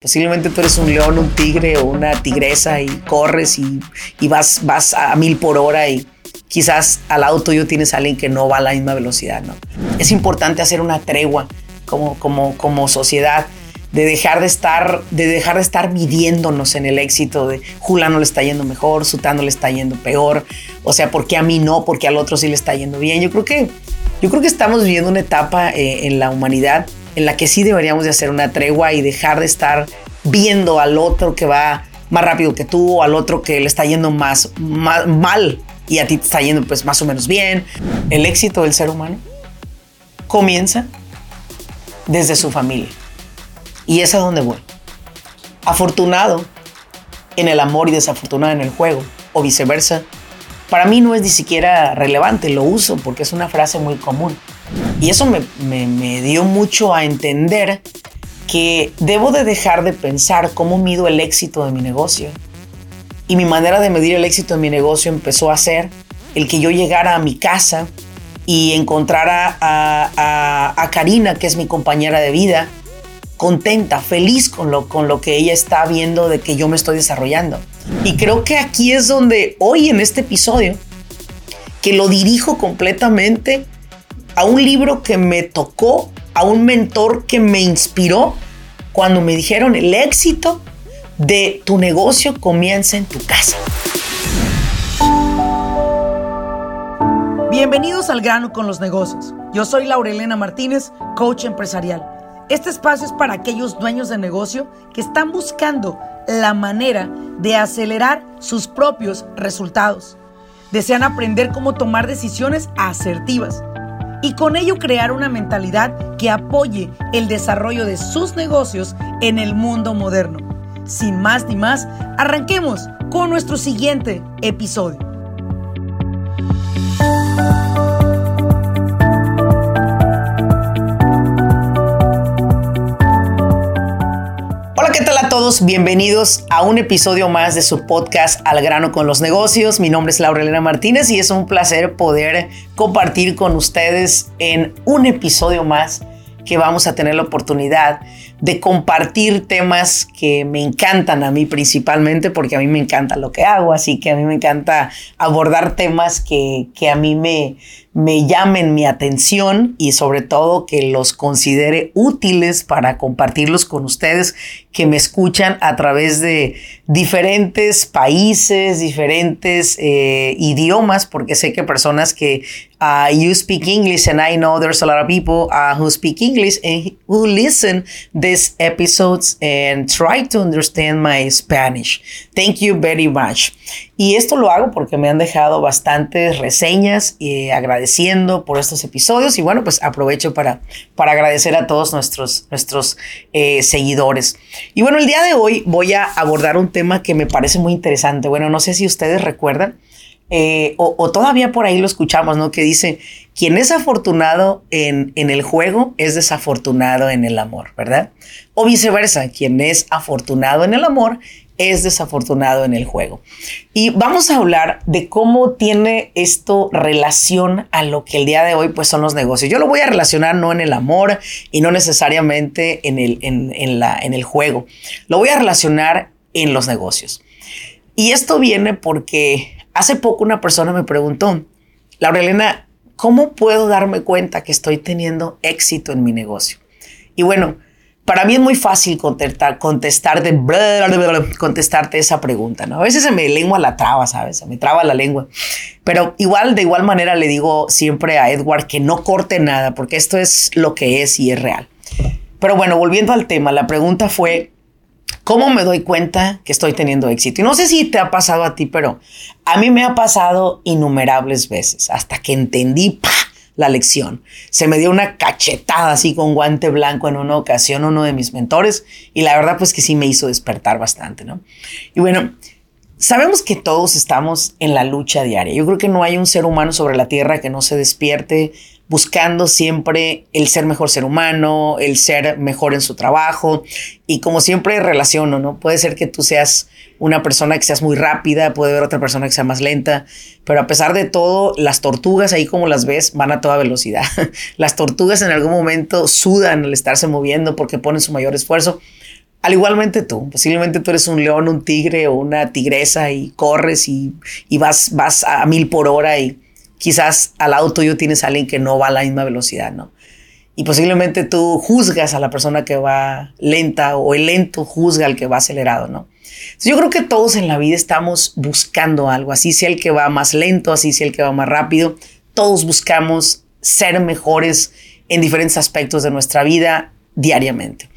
Posiblemente tú eres un león, un tigre o una tigresa y corres y, vas, vas a mil por hora y quizás al lado tuyo tienes a alguien que no va a la misma velocidad, ¿no? Es importante hacer una tregua como, como, como sociedad de dejar de estar de dejar de estar midiéndonos en el éxito de Julano le está yendo mejor, Sutano le está yendo peor, o sea, ¿por qué a mí no? Porque al otro sí le está yendo bien. Yo creo que yo creo que estamos viviendo una etapa eh, en la humanidad en la que sí deberíamos de hacer una tregua y dejar de estar viendo al otro que va más rápido que tú, o al otro que le está yendo más, mal y a ti te está yendo pues más o menos bien. El éxito del ser humano comienza desde su familia. Y es a donde voy. Afortunado en el amor y desafortunado en el juego, o viceversa, para mí no es ni siquiera relevante, lo uso porque es una frase muy común. Y eso me, dio mucho a entender que debo de dejar de pensar cómo mido el éxito de mi negocio. Y mi manera de medir el éxito de mi negocio empezó a ser el que yo llegara a mi casa y encontrara a, a, Karina, que es mi compañera de vida, contenta, feliz con lo, con lo que ella está viendo de que yo me estoy desarrollando. Y creo que aquí es donde hoy en este episodio, que lo dirijo completamente a un libro que me tocó, a un mentor que me inspiró cuando me dijeron el éxito de tu negocio comienza en tu casa. Bienvenidos al grano con los negocios. Yo soy Laurelena Martínez, coach empresarial. Este espacio es para aquellos dueños de negocio que están buscando la manera de acelerar sus propios resultados. Desean aprender cómo tomar decisiones asertivas y con ello crear una mentalidad que apoye el desarrollo de sus negocios en el mundo moderno. Sin más ni más, arranquemos con nuestro siguiente episodio. Bienvenidos a un episodio más de su podcast Al grano con los negocios. Mi nombre es Laura Elena Martínez y es un placer poder compartir con ustedes en un episodio más que vamos a tener la oportunidad de compartir temas que me encantan a mí principalmente porque a mí me encanta lo que hago, así que a mí me encanta abordar temas que, que a mí me, me llamen mi atención y sobre todo que los considere útiles para compartirlos con ustedes que me escuchan a través de diferentes países, diferentes eh, idiomas, porque sé que personas que uh, you speak English and I know there's a lot of people uh, who speak English and who listen episodes and try to understand my Spanish. Thank you very much. Y esto lo hago porque me han dejado bastantes reseñas y agradeciendo por estos episodios. Y bueno, pues aprovecho para, para agradecer a todos nuestros, nuestros eh, seguidores. Y bueno, el día de hoy voy a abordar un tema que me parece muy interesante. Bueno, no sé si ustedes recuerdan. Eh, o, todavía por ahí lo escuchamos, ¿no? Que dice, quien es afortunado en, el juego es desafortunado en el amor, ¿verdad? O viceversa, quien es afortunado en el amor es desafortunado en el juego. Y vamos a hablar de cómo tiene esto relación a lo que el día de hoy pues son los negocios. Yo lo voy a relacionar no en el amor y no necesariamente en el, en, la, en el juego. Lo voy a relacionar en los negocios. Y esto viene porque hace poco una persona me preguntó, Laura Elena, ¿cómo puedo darme cuenta que estoy teniendo éxito en mi negocio? Y bueno, para mí es muy fácil contestar, contestarte, contestarte esa pregunta. A veces se me lengua la traba, ¿sabes? Se me traba la lengua. Pero igual, de igual manera le digo siempre a Edward que no corte nada, porque esto es lo que es y es real. Pero bueno, volviendo al tema, la pregunta fue, ¿cómo me doy cuenta que estoy teniendo éxito? Y no sé si te ha pasado a ti, pero a mí me ha pasado innumerables veces, hasta que entendí, la lección. Se me dio una cachetada así con guante blanco en una ocasión uno de mis mentores y la verdad pues que sí me hizo despertar bastante, ¿no? Y bueno, sabemos que todos estamos en la lucha diaria. Yo creo que no hay un ser humano sobre la tierra que no se despierte buscando siempre el ser mejor ser humano, el ser mejor en su trabajo y como siempre relaciono, ¿no? Puede ser que tú seas una persona que seas muy rápida, puede haber otra persona que sea más lenta, pero a pesar de todo, las tortugas ahí como las ves van a toda velocidad. las tortugas en algún momento sudan al estarse moviendo porque ponen su mayor esfuerzo, al igualmente tú, posiblemente tú eres un león, un tigre o una tigresa y corres y, vas, vas a mil por hora y quizás al lado tuyo tienes a alguien que no va a la misma velocidad, ¿no? Y posiblemente tú juzgas a la persona que va lenta o el lento juzga al que va acelerado, ¿no? yo creo que todos en la vida estamos buscando algo, así sea el que va más lento, así sea el que va más rápido, todos buscamos ser mejores en diferentes aspectos de nuestra vida diariamente.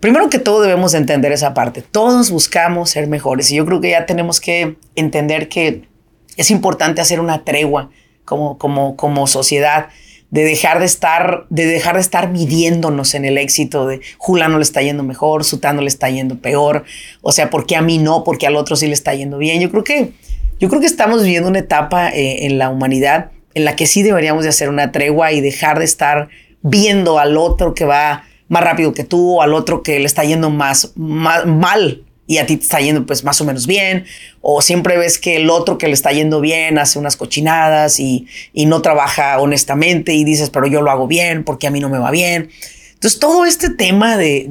Primero que todo debemos entender esa parte. Todos buscamos ser mejores y yo creo que ya tenemos que entender que es importante hacer una tregua como, como, como sociedad de dejar de estar, de dejar de estar midiéndonos en el éxito de Julano le está yendo mejor, Sutano le está yendo peor, o sea, ¿por qué a mí no? Porque al otro sí le está yendo bien. Yo creo que, yo creo que estamos viviendo una etapa eh, en la humanidad en la que sí deberíamos de hacer una tregua y dejar de estar viendo al otro que va más rápido que tú, o al otro que le está yendo más, más mal y a ti te está yendo pues más o menos bien, o siempre ves que el otro que le está yendo bien hace unas cochinadas y, no trabaja honestamente y dices, pero yo lo hago bien porque a mí no me va bien. Entonces todo este tema de,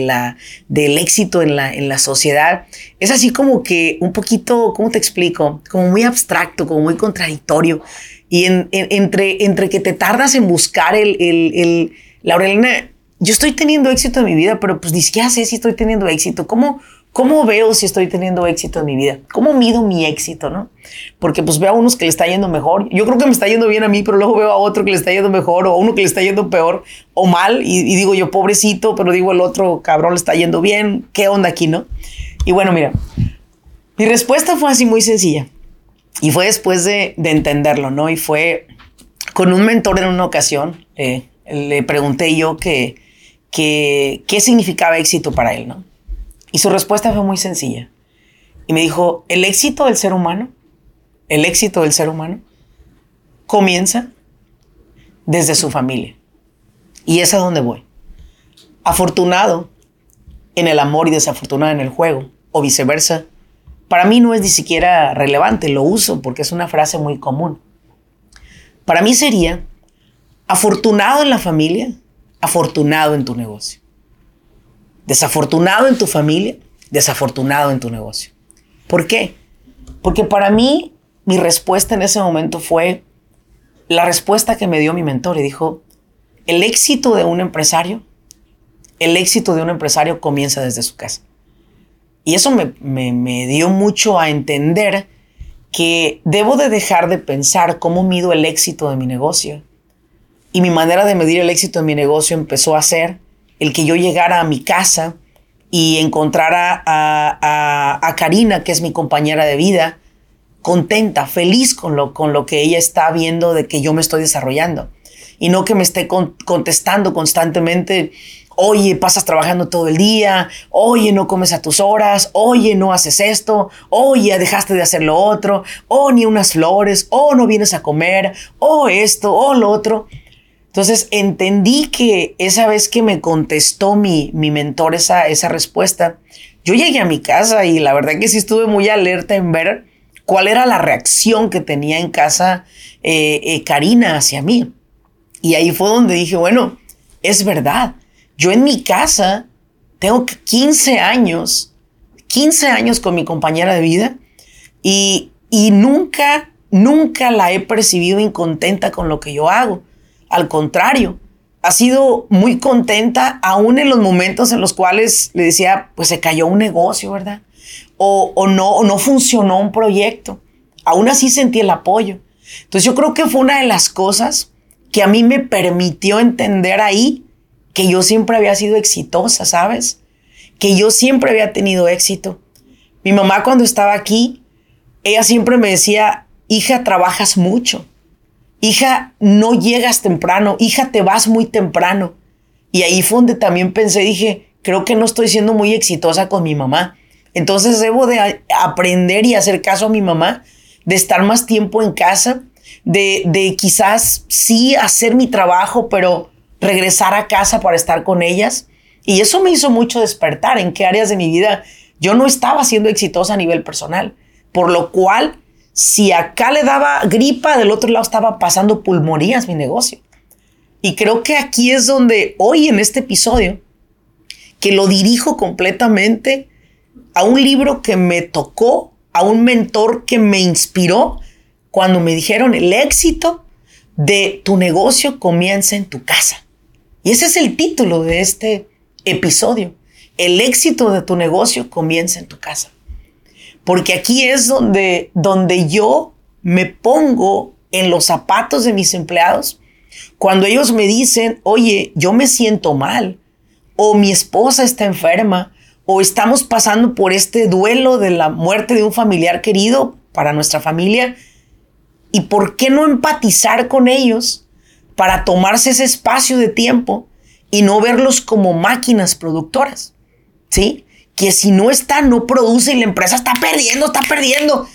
la, del éxito en la, en la sociedad es así como que un poquito, ¿cómo te explico? Como muy abstracto, como muy contradictorio. Y entre, entre que te tardas en buscar el, el, el Laurelina, yo estoy teniendo éxito en mi vida, pero pues ni siquiera sé si estoy teniendo éxito. ¿Cómo, ¿Cómo veo si estoy teniendo éxito en mi vida? ¿Cómo mido mi éxito, no? Porque pues veo a unos que le está yendo mejor. Yo creo que me está yendo bien a mí, pero luego veo a otro que le está yendo mejor o a uno que le está yendo peor o mal y, digo yo, pobrecito, pero digo el otro cabrón le está yendo bien. ¿Qué onda aquí, no? Y bueno, mira, mi respuesta fue así muy sencilla y fue después de, entenderlo, ¿no? Y fue con un mentor en una ocasión, eh, le pregunté yo que, que, qué significaba éxito para él, ¿no? Y su respuesta fue muy sencilla. Y me dijo, el éxito del ser humano, el éxito del ser humano, comienza desde su familia. Y es a donde voy. Afortunado en el amor y desafortunado en el juego, o viceversa, para mí no es ni siquiera relevante, lo uso porque es una frase muy común. Para mí sería, afortunado en la familia, afortunado en tu negocio. Desafortunado en tu familia, desafortunado en tu negocio. ¿Por qué? Porque para mí mi respuesta en ese momento fue la respuesta que me dio mi mentor y dijo, el éxito de un empresario, el éxito de un empresario comienza desde su casa. Y eso me, me dio mucho a entender que debo de dejar de pensar cómo mido el éxito de mi negocio. Y mi manera de medir el éxito de mi negocio empezó a ser el que yo llegara a mi casa y encontrara a, Karina, que es mi compañera de vida, contenta, feliz con lo, con lo que ella está viendo de que yo me estoy desarrollando. Y no que me esté contestando constantemente, oye, pasas trabajando todo el día, oye, no comes a tus horas, oye, no haces esto, oye, dejaste de hacer lo otro, o ni unas flores, o no vienes a comer, o esto, o lo otro. Entonces entendí que esa vez que me contestó mi, mi mentor esa, esa respuesta, yo llegué a mi casa y la verdad que sí estuve muy alerta en ver cuál era la reacción que tenía en casa eh, eh, Karina hacia mí. Y ahí fue donde dije, bueno, es verdad, yo en mi casa tengo 15 años, 15 años con mi compañera de vida y, y nunca, nunca la he percibido incontenta con lo que yo hago. Al contrario, ha sido muy contenta aún en los momentos en los cuales le decía, pues se cayó un negocio, ¿verdad? O, no, no funcionó un proyecto. Aún así sentí el apoyo. Entonces yo creo que fue una de las cosas que a mí me permitió entender ahí que yo siempre había sido exitosa, ¿sabes? Que yo siempre había tenido éxito. Mi mamá cuando estaba aquí, ella siempre me decía, hija, trabajas mucho hija, no llegas temprano, hija, te vas muy temprano. Y ahí fue donde también pensé, dije, creo que no estoy siendo muy exitosa con mi mamá. Entonces debo de aprender y hacer caso a mi mamá, de estar más tiempo en casa, de, de quizás sí hacer mi trabajo, pero regresar a casa para estar con ellas. Y eso me hizo mucho despertar en qué áreas de mi vida yo no estaba siendo exitosa a nivel personal, por lo cual si acá le daba gripa, del otro lado estaba pasando pulmonías mi negocio. Y creo que aquí es donde hoy en este episodio que lo dirijo completamente a un libro que me tocó, a un mentor que me inspiró cuando me dijeron el éxito de tu negocio comienza en tu casa. Y ese es el título de este episodio. El éxito de tu negocio comienza en tu casa. Porque aquí es donde, donde yo me pongo en los zapatos de mis empleados. Cuando ellos me dicen, oye, yo me siento mal, o mi esposa está enferma, o estamos pasando por este duelo de la muerte de un familiar querido para nuestra familia, ¿y por qué no empatizar con ellos para tomarse ese espacio de tiempo y no verlos como máquinas productoras? ¿Sí? Que si no está, no produce y la empresa está perdiendo, está perdiendo.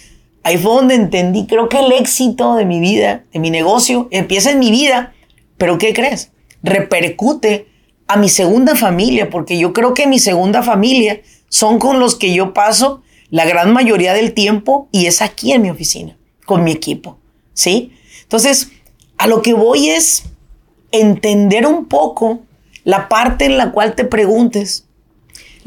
Ahí fue donde entendí, creo que el éxito de mi vida, de mi negocio, empieza en mi vida, pero ¿qué crees? Repercute a mi segunda familia, porque yo creo que mi segunda familia son con los que yo paso la gran mayoría del tiempo y es aquí en mi oficina, con mi equipo, ¿sí? Entonces, a lo que voy es entender un poco la parte en la cual te preguntes,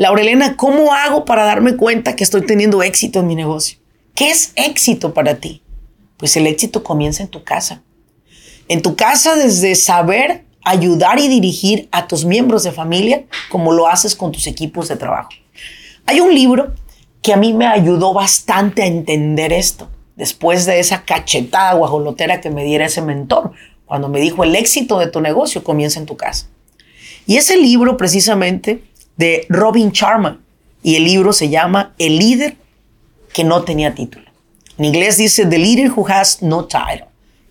Laurelena, ¿cómo hago para darme cuenta que estoy teniendo éxito en mi negocio? ¿Qué es éxito para ti? Pues el éxito comienza en tu casa. En tu casa desde saber ayudar y dirigir a tus miembros de familia como lo haces con tus equipos de trabajo. Hay un libro que a mí me ayudó bastante a entender esto, después de esa cachetada guajolotera que me diera ese mentor, cuando me dijo el éxito de tu negocio comienza en tu casa. Y ese libro precisamente de Robin Sharma, y el libro se llama El líder que no tenía título. En inglés dice The Leader Who Has No Title.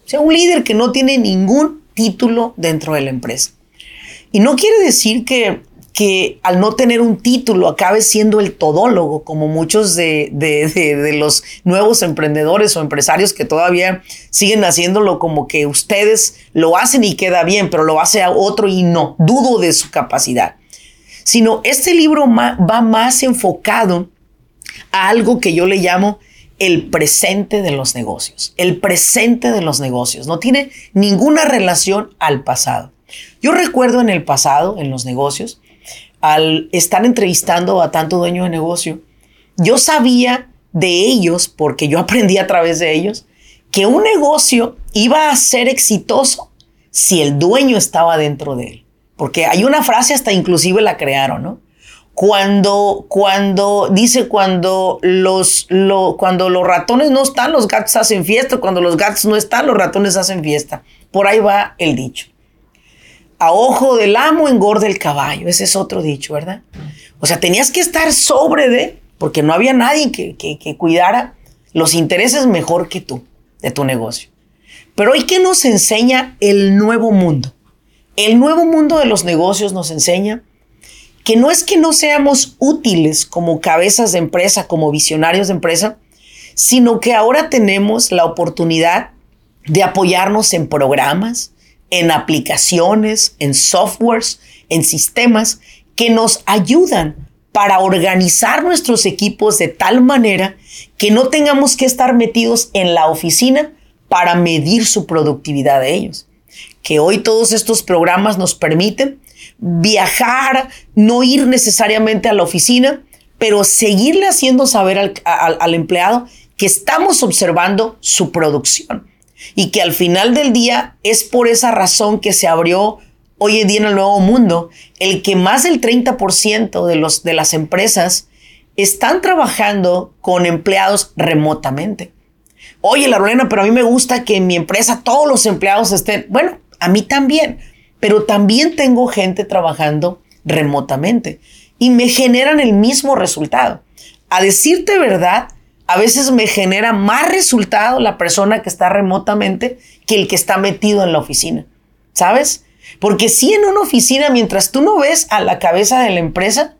O sea, un líder que no tiene ningún título dentro de la empresa. Y no quiere decir que, que al no tener un título acabe siendo el todólogo, como muchos de, de, los nuevos emprendedores o empresarios que todavía siguen haciéndolo como que ustedes lo hacen y queda bien, pero lo hace a otro y no. Dudo de su capacidad. Sino este libro va más enfocado a algo que yo le llamo el presente de los negocios. El presente de los negocios. No tiene ninguna relación al pasado. Yo recuerdo en el pasado, en los negocios, al estar entrevistando a tanto dueño de negocio, yo sabía de ellos, porque yo aprendí a través de ellos, que un negocio iba a ser exitoso si el dueño estaba dentro de él. Porque hay una frase, hasta inclusive la crearon, ¿no? Cuando, cuando, dice, cuando los, cuando los ratones no están, los gatos hacen fiesta. Cuando los gatos no están, los ratones hacen fiesta. Por ahí va el dicho. A ojo del amo engorda el caballo. Ese es otro dicho, ¿verdad? O sea, tenías que estar sobre de, porque no había nadie que, que cuidara los intereses mejor que tú de tu negocio. Pero hoy, ¿qué nos enseña el nuevo mundo? El nuevo mundo de los negocios nos enseña que no es que no seamos útiles como cabezas de empresa, como visionarios de empresa, sino que ahora tenemos la oportunidad de apoyarnos en programas, en aplicaciones, en softwares, en sistemas que nos ayudan para organizar nuestros equipos de tal manera que no tengamos que estar metidos en la oficina para medir su productividad de ellos. Que hoy todos estos programas nos permiten viajar, no ir necesariamente a la oficina, pero seguirle haciendo saber al, empleado que estamos observando su producción y que al final del día es por esa razón que se abrió hoy en día en el nuevo mundo el que más del 30% de, los, de las empresas están trabajando con empleados remotamente. Oye, la Lorena, pero a mí me gusta que en mi empresa todos los empleados estén. Bueno, a mí también pero también tengo gente trabajando remotamente y me generan el mismo resultado. A decirte verdad, a veces me genera más resultado la persona que está remotamente que el que está metido en la oficina. ¿Sabes? Porque si en una oficina, mientras tú no ves a la cabeza de la empresa,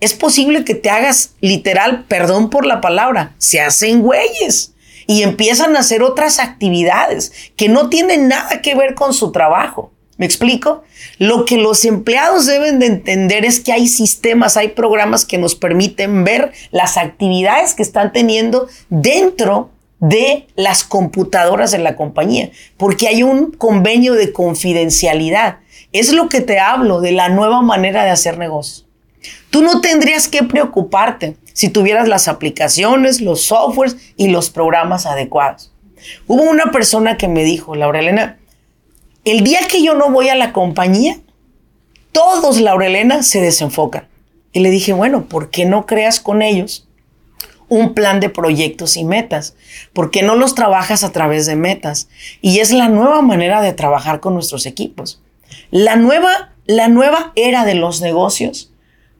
es posible que te hagas literal, perdón por la palabra, se hacen güeyes y empiezan a hacer otras actividades que no tienen nada que ver con su trabajo. ¿Me explico? Lo que los empleados deben de entender es que hay sistemas, hay programas que nos permiten ver las actividades que están teniendo dentro de las computadoras de la compañía, porque hay un convenio de confidencialidad. Es lo que te hablo de la nueva manera de hacer negocios. Tú no tendrías que preocuparte si tuvieras las aplicaciones, los softwares y los programas adecuados. Hubo una persona que me dijo, Laura Elena, el día que yo no voy a la compañía, todos, Laura Elena, se desenfocan. Y le dije, bueno, ¿por qué no creas con ellos un plan de proyectos y metas? ¿Por qué no los trabajas a través de metas? Y es la nueva manera de trabajar con nuestros equipos. La nueva, la nueva era de los negocios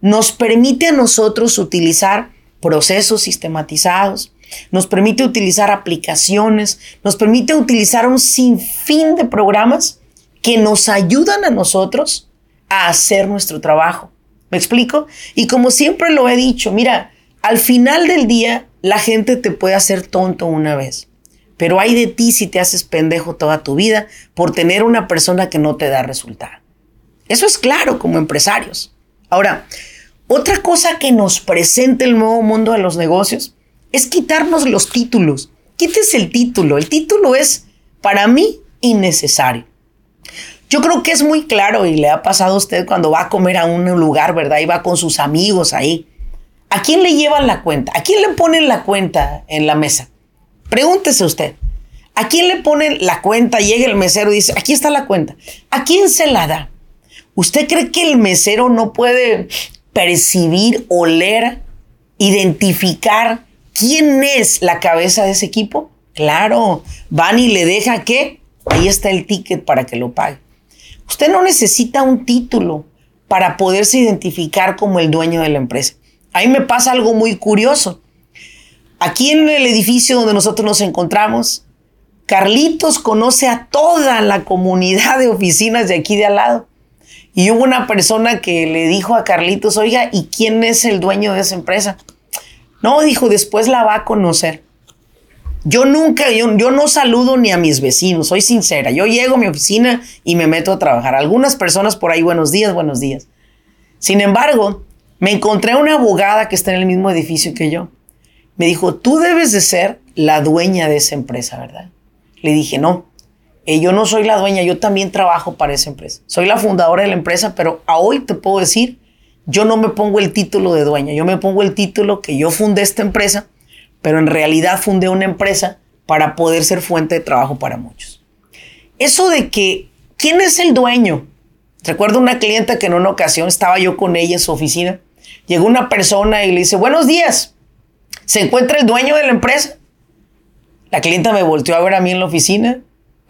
nos permite a nosotros utilizar procesos sistematizados, nos permite utilizar aplicaciones, nos permite utilizar un sinfín de programas que nos ayudan a nosotros a hacer nuestro trabajo. ¿Me explico? Y como siempre lo he dicho, mira, al final del día la gente te puede hacer tonto una vez, pero hay de ti si te haces pendejo toda tu vida por tener una persona que no te da resultado. Eso es claro como empresarios. Ahora, otra cosa que nos presenta el nuevo mundo de los negocios es quitarnos los títulos. Quítese el título. El título es, para mí, innecesario. Yo creo que es muy claro y le ha pasado a usted cuando va a comer a un lugar, ¿verdad? Y va con sus amigos ahí. ¿A quién le llevan la cuenta? ¿A quién le ponen la cuenta en la mesa? Pregúntese usted. ¿A quién le ponen la cuenta? Llega el mesero y dice, aquí está la cuenta. ¿A quién se la da? ¿Usted cree que el mesero no puede percibir, oler, identificar quién es la cabeza de ese equipo? Claro, van y le deja que ahí está el ticket para que lo pague. Usted no necesita un título para poderse identificar como el dueño de la empresa. A mí me pasa algo muy curioso. Aquí en el edificio donde nosotros nos encontramos, Carlitos conoce a toda la comunidad de oficinas de aquí de al lado. Y hubo una persona que le dijo a Carlitos, oiga, ¿y quién es el dueño de esa empresa? No, dijo, después la va a conocer. Yo nunca, yo, yo, no saludo ni a mis vecinos, soy sincera. Yo llego a mi oficina y me meto a trabajar. Algunas personas por ahí, buenos días, buenos días. Sin embargo, me encontré una abogada que está en el mismo edificio que yo. Me dijo, tú debes de ser la dueña de esa empresa, ¿verdad? Le dije, no, eh, yo no soy la dueña, yo también trabajo para esa empresa. Soy la fundadora de la empresa, pero a hoy te puedo decir, yo no me pongo el título de dueña, yo me pongo el título que yo fundé esta empresa, pero en realidad fundé una empresa para poder ser fuente de trabajo para muchos. Eso de que, ¿quién es el dueño? Recuerdo una clienta que en una ocasión estaba yo con ella en su oficina, llegó una persona y le dice, buenos días, ¿se encuentra el dueño de la empresa? La clienta me volteó a ver a mí en la oficina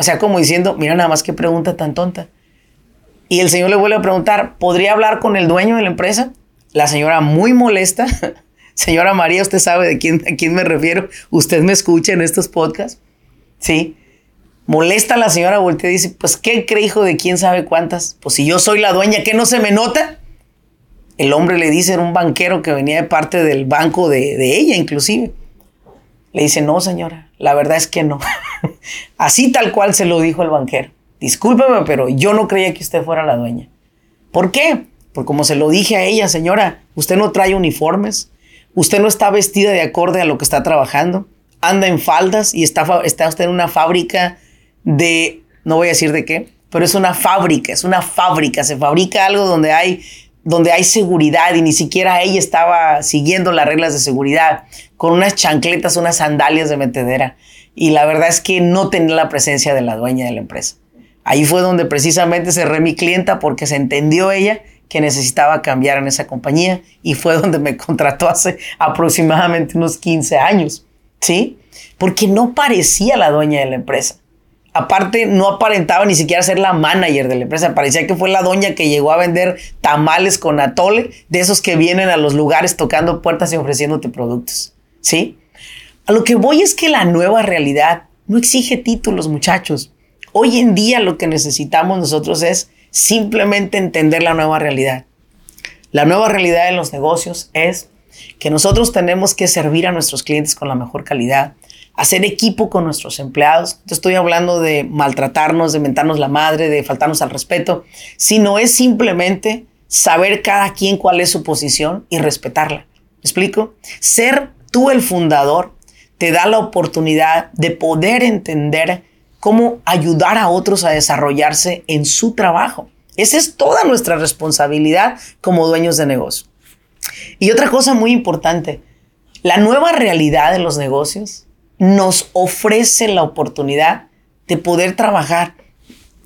o sea, como diciendo, mira nada más qué pregunta tan tonta. Y el señor le vuelve a preguntar, ¿podría hablar con el dueño de la empresa? La señora muy molesta. Señora María, usted sabe de quién, a quién me refiero. Usted me escucha en estos podcasts. Sí. Molesta a la señora, voltea y dice, pues, ¿qué cree hijo de quién sabe cuántas? Pues si yo soy la dueña, ¿qué no se me nota? El hombre le dice, era un banquero que venía de parte del banco de, de ella, inclusive. Le dice, no, señora, la verdad es que no. Así tal cual se lo dijo el banquero. Discúlpeme, pero yo no creía que usted fuera la dueña. ¿Por qué? Porque como se lo dije a ella, señora, usted no trae uniformes, usted no está vestida de acorde a lo que está trabajando, anda en faldas y está, usted en una fábrica de, no voy a decir de qué, pero es una fábrica, es una fábrica, se fabrica algo donde hay donde hay seguridad y ni siquiera ella estaba siguiendo las reglas de seguridad, con unas chancletas, unas sandalias de metedera. Y la verdad es que no tenía la presencia de la dueña de la empresa. Ahí fue donde precisamente cerré mi clienta porque se entendió ella que necesitaba cambiar en esa compañía y fue donde me contrató hace aproximadamente unos 15 años. ¿Sí? Porque no parecía la dueña de la empresa. Aparte, no aparentaba ni siquiera ser la manager de la empresa. Parecía que fue la doña que llegó a vender tamales con atole, de esos que vienen a los lugares tocando puertas y ofreciéndote productos. ¿Sí? A lo que voy es que la nueva realidad no exige títulos, muchachos. Hoy en día lo que necesitamos nosotros es simplemente entender la nueva realidad. La nueva realidad de los negocios es que nosotros tenemos que servir a nuestros clientes con la mejor calidad, hacer equipo con nuestros empleados. No estoy hablando de maltratarnos, de mentarnos la madre, de faltarnos al respeto, sino es simplemente saber cada quien cuál es su posición y respetarla. ¿Me explico? Ser tú el fundador te da la oportunidad de poder entender cómo ayudar a otros a desarrollarse en su trabajo. Esa es toda nuestra responsabilidad como dueños de negocio. Y otra cosa muy importante, la nueva realidad de los negocios nos ofrece la oportunidad de poder trabajar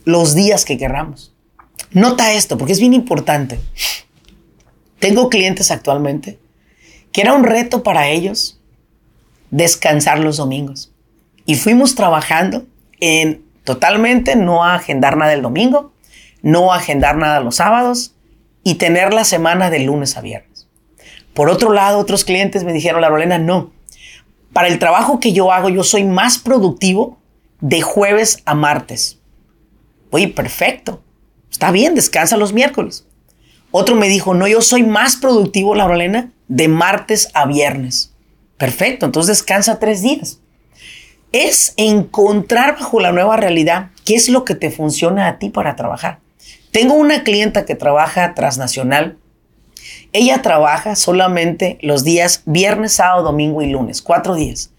los días que querramos. Nota esto, porque es bien importante. Tengo clientes actualmente que era un reto para ellos descansar los domingos. Y fuimos trabajando en totalmente no agendar nada el domingo, no agendar nada los sábados y tener la semana de lunes a viernes. Por otro lado, otros clientes me dijeron, la Rolena, no. Para el trabajo que yo hago, yo soy más productivo de jueves a martes. Oye, perfecto. Está bien, descansa los miércoles. Otro me dijo, no, yo soy más productivo, la Rolena, de martes a viernes. Perfecto, entonces descansa tres días. Es encontrar bajo la nueva realidad qué es lo que te funciona a ti para trabajar. Tengo una clienta que trabaja transnacional. Ella trabaja solamente los días viernes, sábado, domingo y lunes, cuatro días.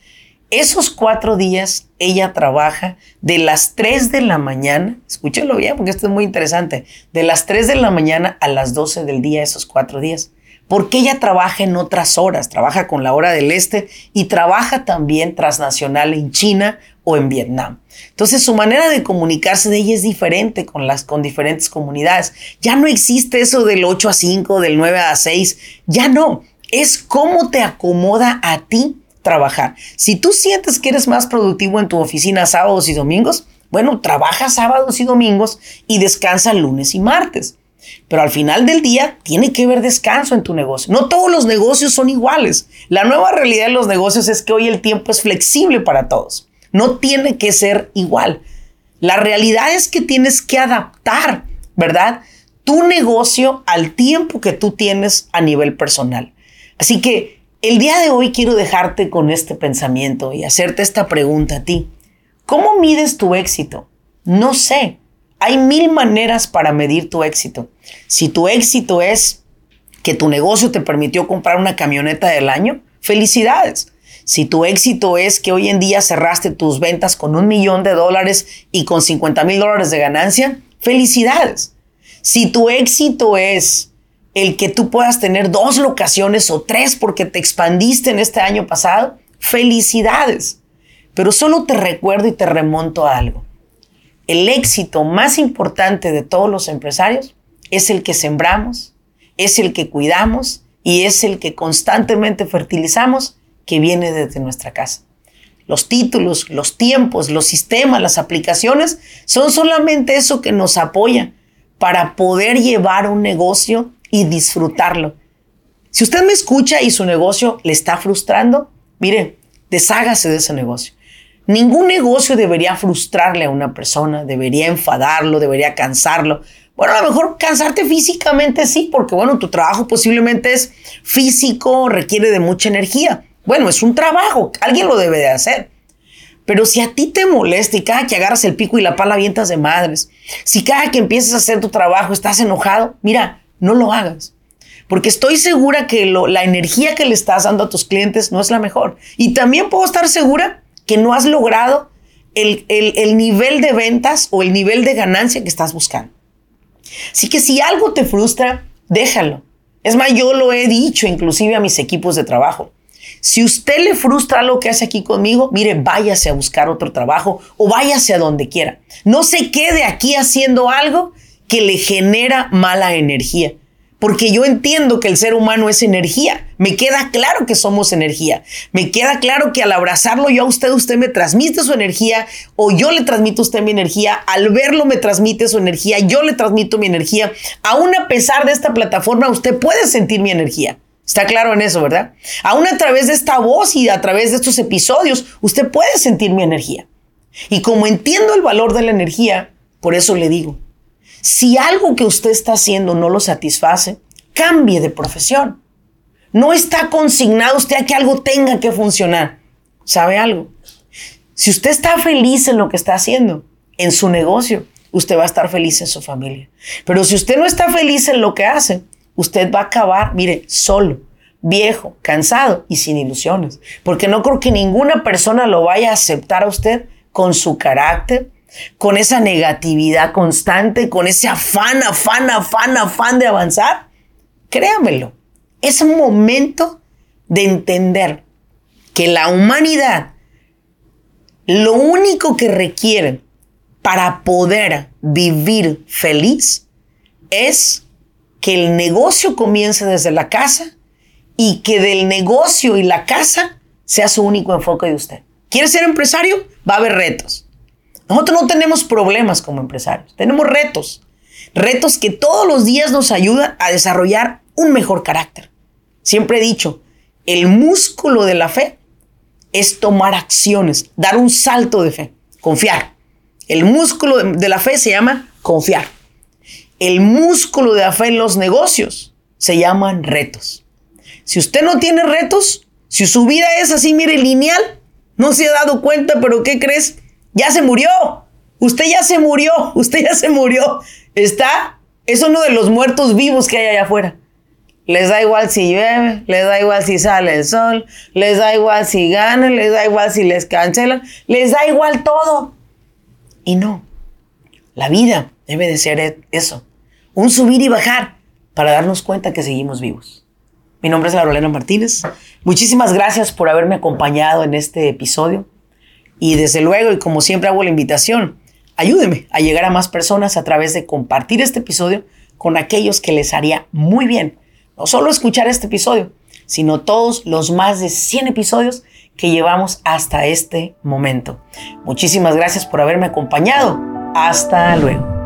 Esos cuatro días ella trabaja de las 3 de la mañana, escúchenlo bien porque esto es muy interesante, de las 3 de la mañana a las 12 del día, esos cuatro días. Porque ella trabaja en otras horas, trabaja con la hora del este y trabaja también transnacional en China o en Vietnam. Entonces su manera de comunicarse de ella es diferente con las con diferentes comunidades. Ya no existe eso del 8 a 5, del 9 a 6, ya no. Es cómo te acomoda a ti trabajar. Si tú sientes que eres más productivo en tu oficina sábados y domingos, bueno, trabaja sábados y domingos y descansa lunes y martes. Pero al final del día tiene que haber descanso en tu negocio. No todos los negocios son iguales. La nueva realidad de los negocios es que hoy el tiempo es flexible para todos. No tiene que ser igual. La realidad es que tienes que adaptar, ¿verdad? Tu negocio al tiempo que tú tienes a nivel personal. Así que el día de hoy quiero dejarte con este pensamiento y hacerte esta pregunta a ti. ¿Cómo mides tu éxito? No sé. Hay mil maneras para medir tu éxito. Si tu éxito es que tu negocio te permitió comprar una camioneta del año, felicidades. Si tu éxito es que hoy en día cerraste tus ventas con un millón de dólares y con 50 mil dólares de ganancia, felicidades. Si tu éxito es el que tú puedas tener dos locaciones o tres porque te expandiste en este año pasado, felicidades. Pero solo te recuerdo y te remonto a algo. El éxito más importante de todos los empresarios es el que sembramos, es el que cuidamos y es el que constantemente fertilizamos que viene desde nuestra casa. Los títulos, los tiempos, los sistemas, las aplicaciones son solamente eso que nos apoya para poder llevar un negocio y disfrutarlo. Si usted me escucha y su negocio le está frustrando, mire, deshágase de ese negocio. Ningún negocio debería frustrarle a una persona, debería enfadarlo, debería cansarlo. Bueno, a lo mejor cansarte físicamente sí, porque bueno, tu trabajo posiblemente es físico, requiere de mucha energía. Bueno, es un trabajo, alguien lo debe de hacer. Pero si a ti te molesta y cada que agarras el pico y la pala avientas de madres, si cada que empiezas a hacer tu trabajo estás enojado, mira, no lo hagas. Porque estoy segura que la energía que le estás dando a tus clientes no es la mejor. Y también puedo estar segura que no has logrado el, el nivel de ventas o el nivel de ganancia que estás buscando. Así que si algo te frustra, déjalo. Es más, yo lo he dicho inclusive a mis equipos de trabajo. Si usted le frustra lo que hace aquí conmigo, mire, váyase a buscar otro trabajo o váyase a donde quiera. No se quede aquí haciendo algo que le genera mala energía. Porque yo entiendo que el ser humano es energía. Me queda claro que somos energía. Me queda claro que al abrazarlo yo a usted, usted me transmite su energía o yo le transmito a usted mi energía. Al verlo me transmite su energía. Yo le transmito mi energía. Aún a pesar de esta plataforma, usted puede sentir mi energía. Está claro en eso, ¿verdad? Aún a través de esta voz y a través de estos episodios, usted puede sentir mi energía. Y como entiendo el valor de la energía, por eso le digo, si algo que usted está haciendo no lo satisface, cambie de profesión. No está consignado usted a que algo tenga que funcionar. ¿Sabe algo? Si usted está feliz en lo que está haciendo, en su negocio, usted va a estar feliz en su familia. Pero si usted no está feliz en lo que hace, usted va a acabar, mire, solo, viejo, cansado y sin ilusiones. Porque no creo que ninguna persona lo vaya a aceptar a usted con su carácter, con esa negatividad constante, con ese afán, afán, afán, afán de avanzar, créamelo, Es un momento de entender que la humanidad lo único que requiere para poder vivir feliz es que el negocio comience desde la casa y que del negocio y la casa sea su único enfoque de usted. ¿Quiere ser empresario? Va a haber retos. Nosotros no tenemos problemas como empresarios, tenemos retos. Retos que todos los días nos ayudan a desarrollar un mejor carácter. Siempre he dicho, el músculo de la fe es tomar acciones, dar un salto de fe, confiar. El músculo de la fe se llama confiar. El músculo de la fe en los negocios se llaman retos. Si usted no tiene retos, si su vida es así, mire, lineal, no se ha dado cuenta, pero ¿qué crees? Ya se murió. Usted ya se murió. Usted ya se murió. Está, es uno de los muertos vivos que hay allá afuera. Les da igual si llueve, les da igual si sale el sol, les da igual si ganan, les da igual si les cancelan, les da igual todo. Y no, la vida debe de ser eso, un subir y bajar para darnos cuenta que seguimos vivos. Mi nombre es Laurelena Martínez. Muchísimas gracias por haberme acompañado en este episodio. Y desde luego, y como siempre hago la invitación, ayúdeme a llegar a más personas a través de compartir este episodio con aquellos que les haría muy bien. No solo escuchar este episodio, sino todos los más de 100 episodios que llevamos hasta este momento. Muchísimas gracias por haberme acompañado. Hasta luego.